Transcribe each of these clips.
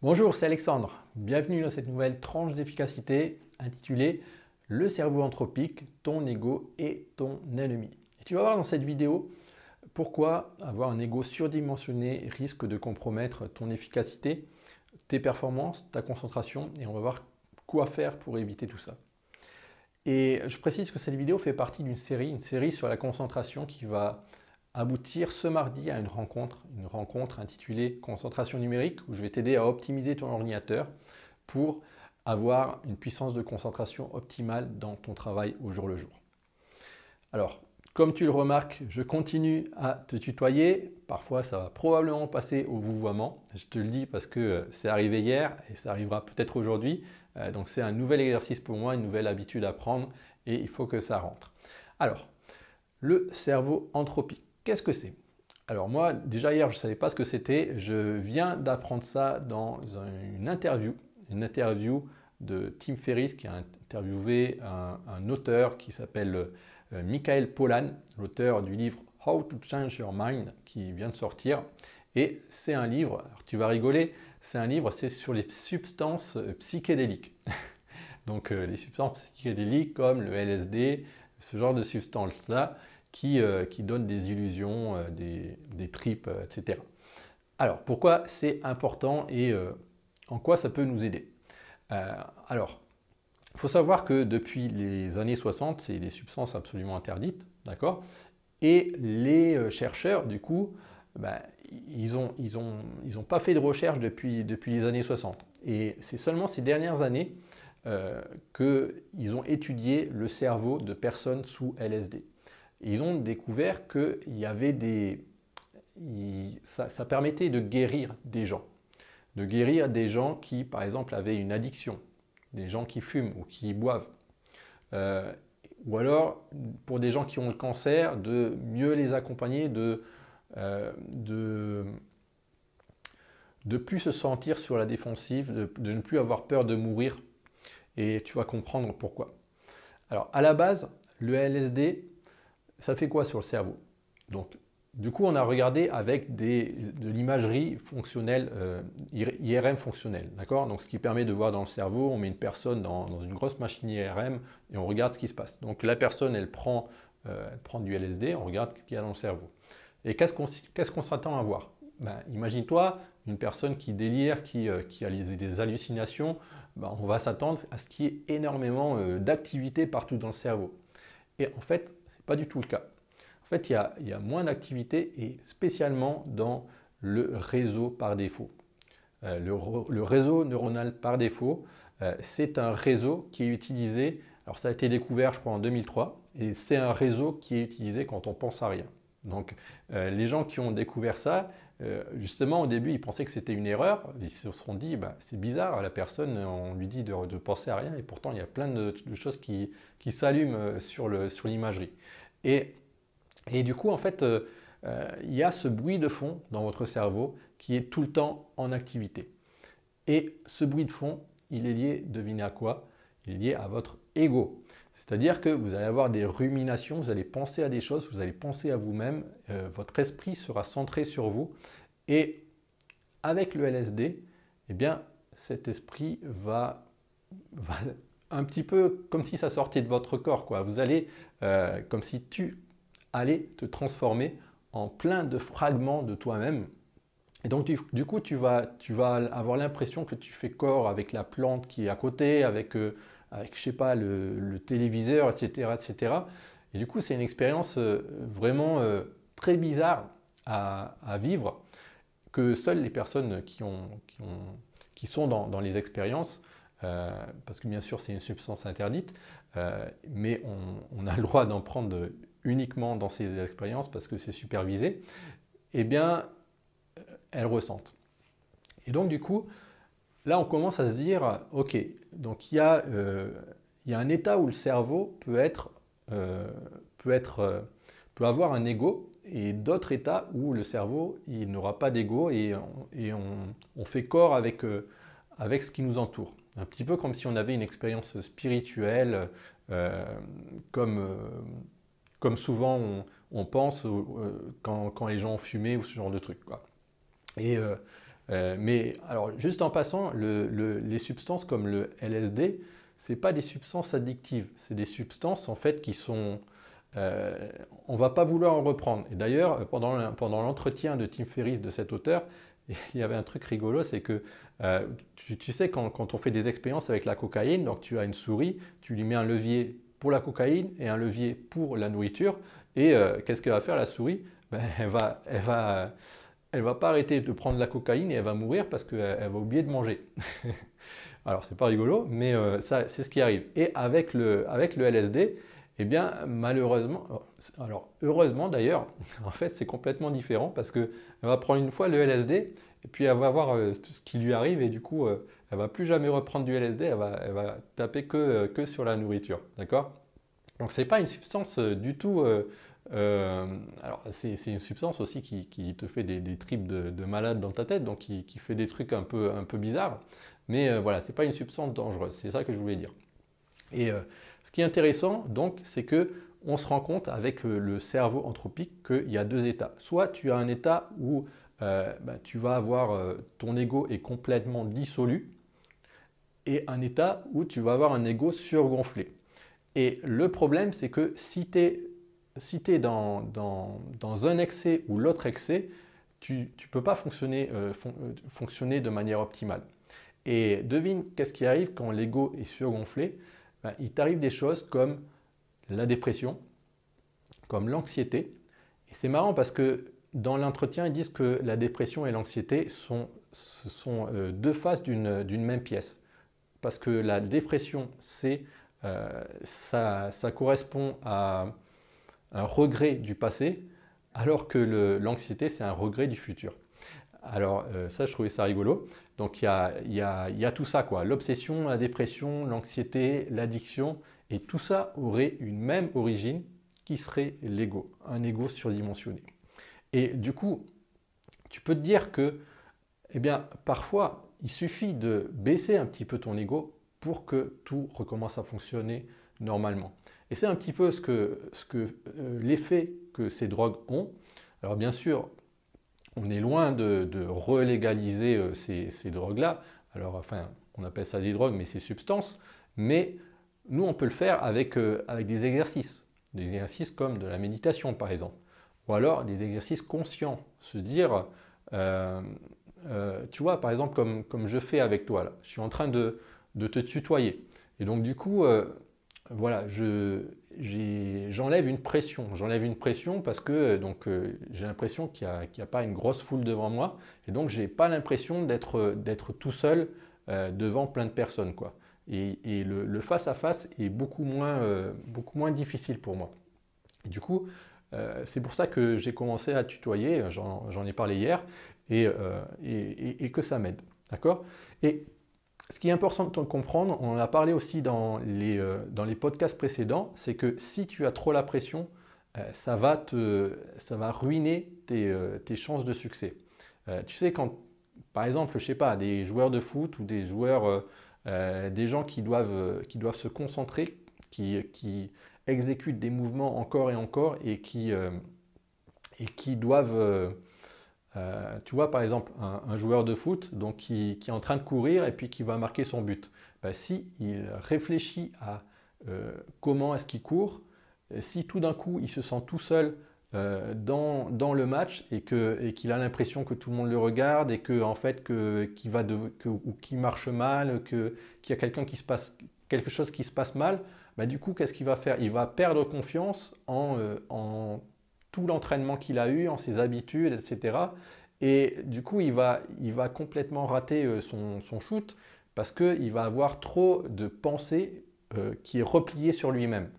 Bonjour, c'est Alexandre. Bienvenue dans cette nouvelle tranche d'efficacité intitulée Le cerveau anthropique, ton ego et ton ennemi. Tu vas voir dans cette vidéo pourquoi avoir un ego surdimensionné risque de compromettre ton efficacité, tes performances, ta concentration et on va voir quoi faire pour éviter tout ça. Et je précise que cette vidéo fait partie d'une série, une série sur la concentration qui va aboutir ce mardi à une rencontre, une rencontre intitulée Concentration numérique, où je vais t'aider à optimiser ton ordinateur pour avoir une puissance de concentration optimale dans ton travail au jour le jour. Alors, comme tu le remarques, je continue à te tutoyer. Parfois, ça va probablement passer au vouvoiement. Je te le dis parce que euh, c'est arrivé hier et ça arrivera peut-être aujourd'hui. Euh, donc, c'est un nouvel exercice pour moi, une nouvelle habitude à prendre et il faut que ça rentre. Alors, le cerveau anthropique. Qu'est-ce que c'est? Alors moi, déjà hier, je ne savais pas ce que c'était. Je viens d'apprendre ça dans une interview, une interview de Tim Ferriss qui a interviewé un, auteur qui s'appelle euh, Michael Pollan, l'auteur du livre How to Change Your Mind qui vient de sortir. Et c'est un livre, alors tu vas rigoler, c'est un livre, c'est sur les substances euh, psychédéliques. Donc euh, les substances psychédéliques comme le LSD, ce genre de substances-là, qui, euh, qui donnent des illusions, euh, des, tripes, euh, etc. Alors, pourquoi c'est important et en quoi ça peut nous aider? Alors, il faut savoir que depuis les années 60, c'est des substances absolument interdites, d'accord? Et les chercheurs, du coup, ben, ils n'ont pas fait de recherche depuis, les années 60. Et c'est seulement ces dernières années euh, qu'ils ont étudié le cerveau de personnes sous LSD ils ont découvert que y avait des, ça, permettait de guérir des gens, de guérir des gens qui, par exemple, avaient une addiction, des gens qui fument ou qui boivent, euh, ou alors pour des gens qui ont le cancer, de mieux les accompagner, de, euh, de, plus se sentir sur la défensive, de, de ne plus avoir peur de mourir. Et tu vas comprendre pourquoi. Alors, à la base, le LSD, ça fait quoi sur le cerveau? Donc, du coup, on a regardé avec de l'imagerie fonctionnelle, euh, IRM fonctionnelle, d'accord? Donc, ce qui permet de voir dans le cerveau, on met une personne dans, une grosse machine IRM et on regarde ce qui se passe. Donc, la personne, elle prend, euh, elle prend du LSD, on regarde ce qu'il y a dans le cerveau. Et qu'est-ce qu'on s'attend à voir? Ben, Imagine-toi une personne qui délire, qui, euh, qui a des hallucinations, ben, on va s'attendre à ce qu'il y ait énormément d'activité partout dans le cerveau. Et en fait, pas du tout le cas. En fait, il y a, moins d'activité et spécialement dans le réseau par défaut. Euh, le, réseau neuronal par défaut, euh, c'est un réseau qui est utilisé, alors ça a été découvert je crois en 2003, et c'est un réseau qui est utilisé quand on pense à rien. Donc euh, les gens qui ont découvert ça, justement au début ils pensaient que c'était une erreur, ils se sont dit bah, c'est bizarre, la personne on lui dit de, penser à rien et pourtant il y a plein de, choses qui, s'allument sur l'imagerie. Et, du coup en fait euh, euh, il y a ce bruit de fond dans votre cerveau qui est tout le temps en activité. Et ce bruit de fond, il est lié, devinez à quoi? Lié à votre ego. C'est-à-dire que vous allez avoir des ruminations, vous allez penser à des choses, vous allez penser à vous-même, euh, votre esprit sera centré sur vous. Et avec le LSD, eh bien, cet esprit va, un petit peu comme si ça sortait de votre corps. Quoi. Vous allez, euh, comme si tu allais te transformer en plein de fragments de toi-même. Et donc, du, coup, tu vas, tu vas avoir l'impression que tu fais corps avec la plante qui est à côté, avec... Euh, avec, je sais pas, le, téléviseur, etc., etc. Et du coup, c'est une expérience euh, vraiment euh, très bizarre à, vivre que seules les personnes qui, ont, qui, ont, qui sont dans, les expériences, euh, parce que bien sûr c'est une substance interdite, mais on, a le droit d'en prendre uniquement dans ces expériences parce que c'est supervisé, eh bien, elles ressentent. Et donc du coup, là on commence à se dire, ok, donc il y, a, euh, un état où le cerveau euh, euh, peut avoir un ego et d'autres états où le cerveau il n'aura pas d'ego et, on, fait corps avec, avec ce qui nous entoure. Un petit peu comme si on avait une expérience spirituelle, comme, comme souvent on, pense quand, les gens ont fumé ou ce genre de truc. Mais alors, juste en passant, les substances comme le LSD, ce pas des substances addictives, c'est des substances en fait qui sont... on ne va pas vouloir en reprendre. Et d'ailleurs, pendant, pendant l'entretien de Tim Ferriss de cet auteur, il y avait un truc rigolo, c'est que tu, sais, quand, quand, on fait des expériences avec la cocaïne, donc tu as une souris, tu lui mets un levier pour la cocaïne et un levier pour la nourriture. Et euh, qu'est-ce qu'elle va faire la souris? Ben, Elle va, elle va, elle va pas arrêter de prendre la cocaïne et elle va mourir parce qu'elle va oublier de manger. Alors c'est pas rigolo, mais euh, ça c'est ce qui arrive. Et avec le, avec le LSD, eh bien malheureusement, alors heureusement d'ailleurs, en fait c'est complètement différent parce qu'elle va prendre une fois le LSD et puis elle va voir euh, ce qui lui arrive et du coup elle va plus jamais reprendre du LSD, elle va, elle va taper que, euh, que sur la nourriture, d'accord? Donc c'est pas une substance euh, du tout. Euh, alors c'est une substance aussi qui, te fait des, tripes de, de, malade dans ta tête, donc qui, fait des trucs un peu, un peu bizarres. Mais euh, voilà, c'est pas une substance dangereuse. C'est ça que je voulais dire. Et ce qui est intéressant, donc, c'est que on se rend compte avec le cerveau anthropique qu'il y a deux états. Soit tu as un état où bah, tu vas avoir ton ego est complètement dissolu, et un état où tu vas avoir un ego surgonflé. Et le problème, c'est que si tu es, si dans, dans, dans, un excès ou l'autre excès, tu ne peux pas fonctionner, euh, euh, fonctionner de manière optimale. Et devine qu'est-ce qui arrive quand l'ego est surgonflé? Ben, Il t'arrive des choses comme la dépression, comme l'anxiété. Et c'est marrant parce que dans l'entretien, ils disent que la dépression et l'anxiété sont, sont euh, deux faces d'une même pièce parce que la dépression, euh, ça, correspond à un regret du passé, alors que l'anxiété, c'est un regret du futur. Alors euh, ça, je trouvais ça rigolo. Donc il y a, tout ça, quoi. L'obsession, la dépression, l'anxiété, l'addiction, et tout ça aurait une même origine qui serait l'ego, un ego surdimensionné. Et du coup, tu peux te dire que, eh bien, parfois, il suffit de baisser un petit peu ton ego pour que tout recommence à fonctionner normalement. Et c'est un petit peu ce que, ce que euh, l'effet que ces drogues ont. Alors bien sûr, on est loin de, relégaliser euh, ces, drogues-là. Alors enfin, on appelle ça des drogues, mais c'est substances. Mais nous, on peut le faire avec, euh, avec des exercices. Des exercices comme de la méditation, par exemple. Ou alors des exercices conscients. Se dire, tu vois, par exemple, comme, comme je fais avec toi, là, je suis en train de, de te tutoyer. Et donc, du coup, voilà, j'enlève une pression. J'enlève une pression parce que euh, donc j'ai l'impression qu'il n'y a, pas une grosse foule devant moi. Et donc, je n'ai pas l'impression d'être tout seul devant plein de personnes. Quoi. Et, le face-à-face est beaucoup moins, beaucoup moins difficile pour moi. Et du coup, c'est pour ça que j'ai commencé à tutoyer, j'en ai parlé hier, euh, et, que ça m'aide. D'accord? Ce qui est important de comprendre, on en a parlé aussi dans les, euh, dans les podcasts précédents, c'est que si tu as trop la pression, euh, ça, va te, ça va ruiner tes, tes chances de succès. tu sais, quand, par exemple, je sais pas, des joueurs de foot ou des joueurs, des gens qui doivent, qui doivent se concentrer, qui, qui exécutent des mouvements encore et encore et qui, et qui doivent euh, tu vois, par exemple, un, joueur de foot donc, qui, est en train de courir et puis qui va marquer son but. Ben, si il réfléchit à euh, comment est-ce qu'il court, si tout d'un coup il se sent tout seul euh, dans, le match et qu'il a l'impression que tout le monde le regarde et que en fait qu'il marche mal, qu'il y a quelque chose qui se passe mal, ben, du coup qu'est-ce qu'il va faire? Il va perdre confiance en tout l'entraînement qu'il a eu, en ses habitudes, etc. Et du coup, il va, il va complètement rater euh, son, son shoot parce qu'il va avoir trop de pensée euh, qui est repliée sur lui-même.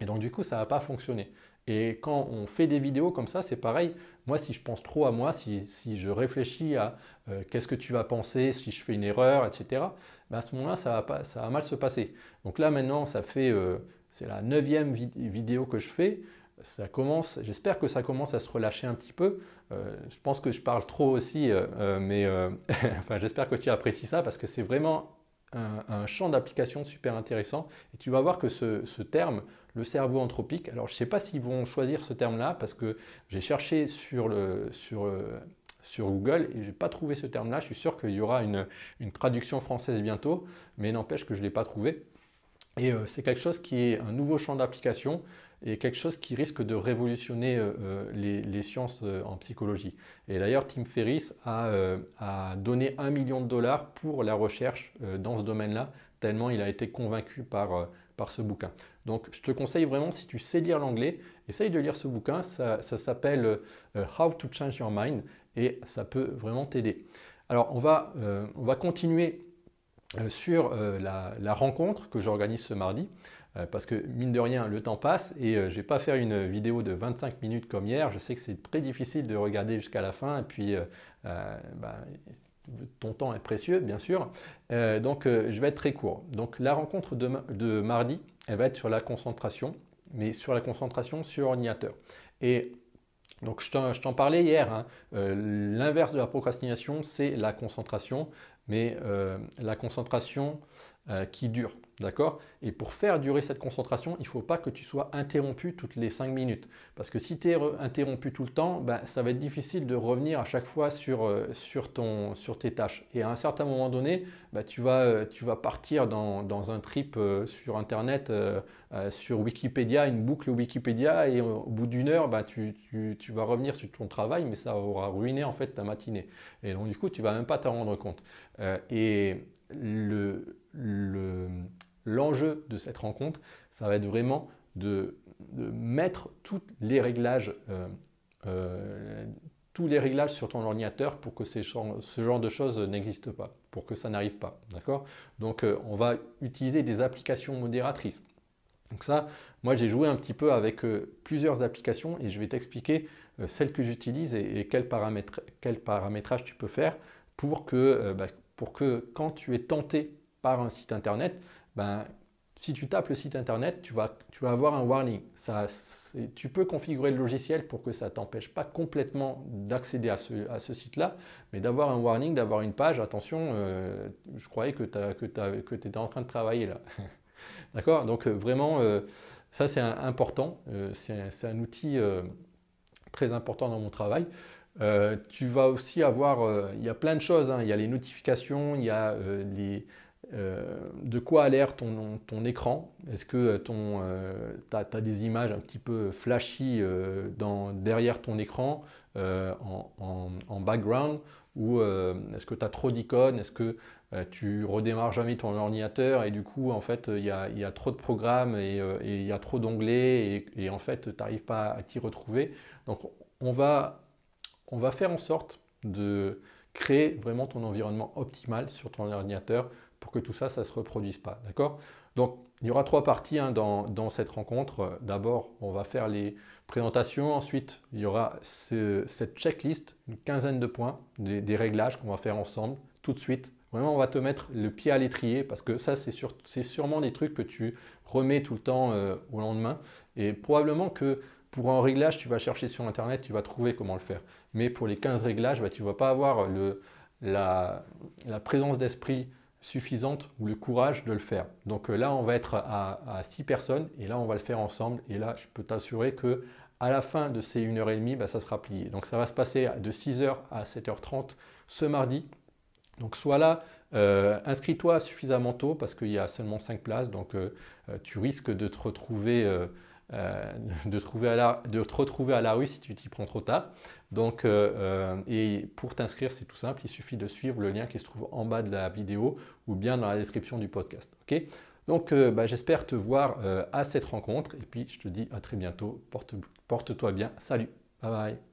Et donc, du coup, ça ne va pas fonctionner. Et quand on fait des vidéos comme ça, c'est pareil. Moi, si je pense trop à moi, si, si je réfléchis à euh, qu'est-ce que tu vas penser, si je fais une erreur, etc., ben à ce moment-là, ça va, pas, ça va mal se passer. Donc là, maintenant, ça fait, c'est la neuvième vidéo que je fais ça commence, j'espère que ça commence à se relâcher un petit peu. Euh, je pense que je parle trop aussi, euh, euh, mais enfin, j'espère que tu apprécies ça parce que c'est vraiment un, champ d'application super intéressant. Et tu vas voir que ce, terme, le cerveau anthropique, alors je ne sais pas s'ils vont choisir ce terme-là parce que j'ai cherché sur, le, sur, sur Google et je n'ai pas trouvé ce terme-là. Je suis sûr qu'il y aura une, traduction française bientôt, mais n'empêche que je ne l'ai pas trouvé. Et c'est quelque chose qui est un nouveau champ d'application et quelque chose qui risque de révolutionner euh, euh, les, sciences en psychologie. Et d'ailleurs, Tim Ferriss a, donné un million de dollars pour la recherche dans ce domaine-là, tellement il a été convaincu par, par ce bouquin. Donc je te conseille vraiment, si tu sais lire l'anglais, essaye de lire ce bouquin. Ça, s'appelle How to Change Your Mind et ça peut vraiment t'aider. Alors on va, on va continuer euh, sur euh, la, rencontre que j'organise ce mardi, euh, parce que mine de rien, le temps passe et je ne vais pas faire une vidéo de 25 minutes comme hier. Je sais que c'est très difficile de regarder jusqu'à la fin et puis bah, ton temps est précieux, bien sûr. donc je vais être très court. Donc la rencontre de, mardi, elle va être sur la concentration, mais sur la concentration sur ordinateur. Et donc je t'en parlais hier, hein. l'inverse de la procrastination, c'est la concentration mais euh, la concentration euh, qui dure. D'accord? Et pour faire durer cette concentration, il ne faut pas que tu sois interrompu toutes les 5 minutes. Parce que si tu es interrompu tout le temps, ben, ça va être difficile de revenir à chaque fois sur, euh, sur, ton, sur tes tâches. Et à un certain moment donné, ben, tu, vas, tu vas partir dans, dans un trip sur Internet, sur Wikipédia, une boucle Wikipédia, et au bout d'une heure, ben, tu, tu, vas revenir sur ton travail, mais ça aura ruiné en fait ta matinée. Et donc du coup, tu ne vas même pas t'en rendre compte. et de cette rencontre, ça va être vraiment de, mettre tous les réglages euh, euh, tous les réglages sur ton ordinateur pour que ce genre de choses n'existe pas, pour que ça n'arrive pas. D'accord? Donc euh, on va utiliser des applications modératrices. Donc ça, moi j'ai joué un petit peu avec plusieurs applications et je vais t'expliquer celles que j'utilise et, quel, paramétrage tu peux faire pour que, bah, pour que quand tu es tenté par un site internet, ben, si tu tapes le site internet, tu vas, tu vas avoir un warning. Ça, tu peux configurer le logiciel pour que ça ne t'empêche pas complètement d'accéder à ce, à ce site-là, mais d'avoir un warning, d'avoir une page, attention, euh, je croyais que tu étais en train de travailler là. D'accord? Donc euh, vraiment, euh, ça c'est important, c'est un, outil très important dans mon travail. tu vas aussi avoir, il y a plein de choses, hein. il y a les notifications, il y a les euh, de quoi a l'air ton, ton, écran? Est-ce que tu euh, as, des images un petit peu flashy euh, derrière ton écran en, background? Ou est-ce que tu as trop d'icônes? Est-ce que tu redémarres jamais ton ordinateur et du coup en fait il y, a, trop de programmes et il y a trop d'onglets et, en fait tu n'arrives pas à t'y retrouver? Donc on va faire en sorte de créer vraiment ton environnement optimal sur ton ordinateur que tout ça, ça ne se reproduise pas. D'accord? Donc, il y aura trois parties hein, dans, cette rencontre. D'abord, on va faire les présentations. Ensuite, il y aura cette checklist, une quinzaine de points, des, réglages qu'on va faire ensemble tout de suite. Vraiment, on va te mettre le pied à l'étrier parce que ça, c'est sûrement des trucs que tu remets tout le temps euh, au lendemain. Et probablement que pour un réglage, tu vas chercher sur Internet, tu vas trouver comment le faire. Mais pour les 15 réglages, bah, tu ne vas pas avoir la, présence d'esprit suffisante ou le courage de le faire. Donc euh, là, on va être à, à 6 personnes et là, on va le faire ensemble. Et là, je peux t'assurer que à la fin de ces 1h30, bah, ça sera plié. Donc ça va se passer de 6h à 7h30 ce mardi. Donc sois là, euh, inscris-toi suffisamment tôt parce qu'il y a seulement 5 places. Donc euh, tu risques de te retrouver la, de te retrouver à la rue si tu t'y prends trop tard. Donc, euh, euh, et pour t'inscrire, c'est tout simple, il suffit de suivre le lien qui se trouve en bas de la vidéo ou bien dans la description du podcast. Donc, bah, j'espère te voir à cette rencontre et puis je te dis à très bientôt. Porte-toi bien. Salut. Bye bye.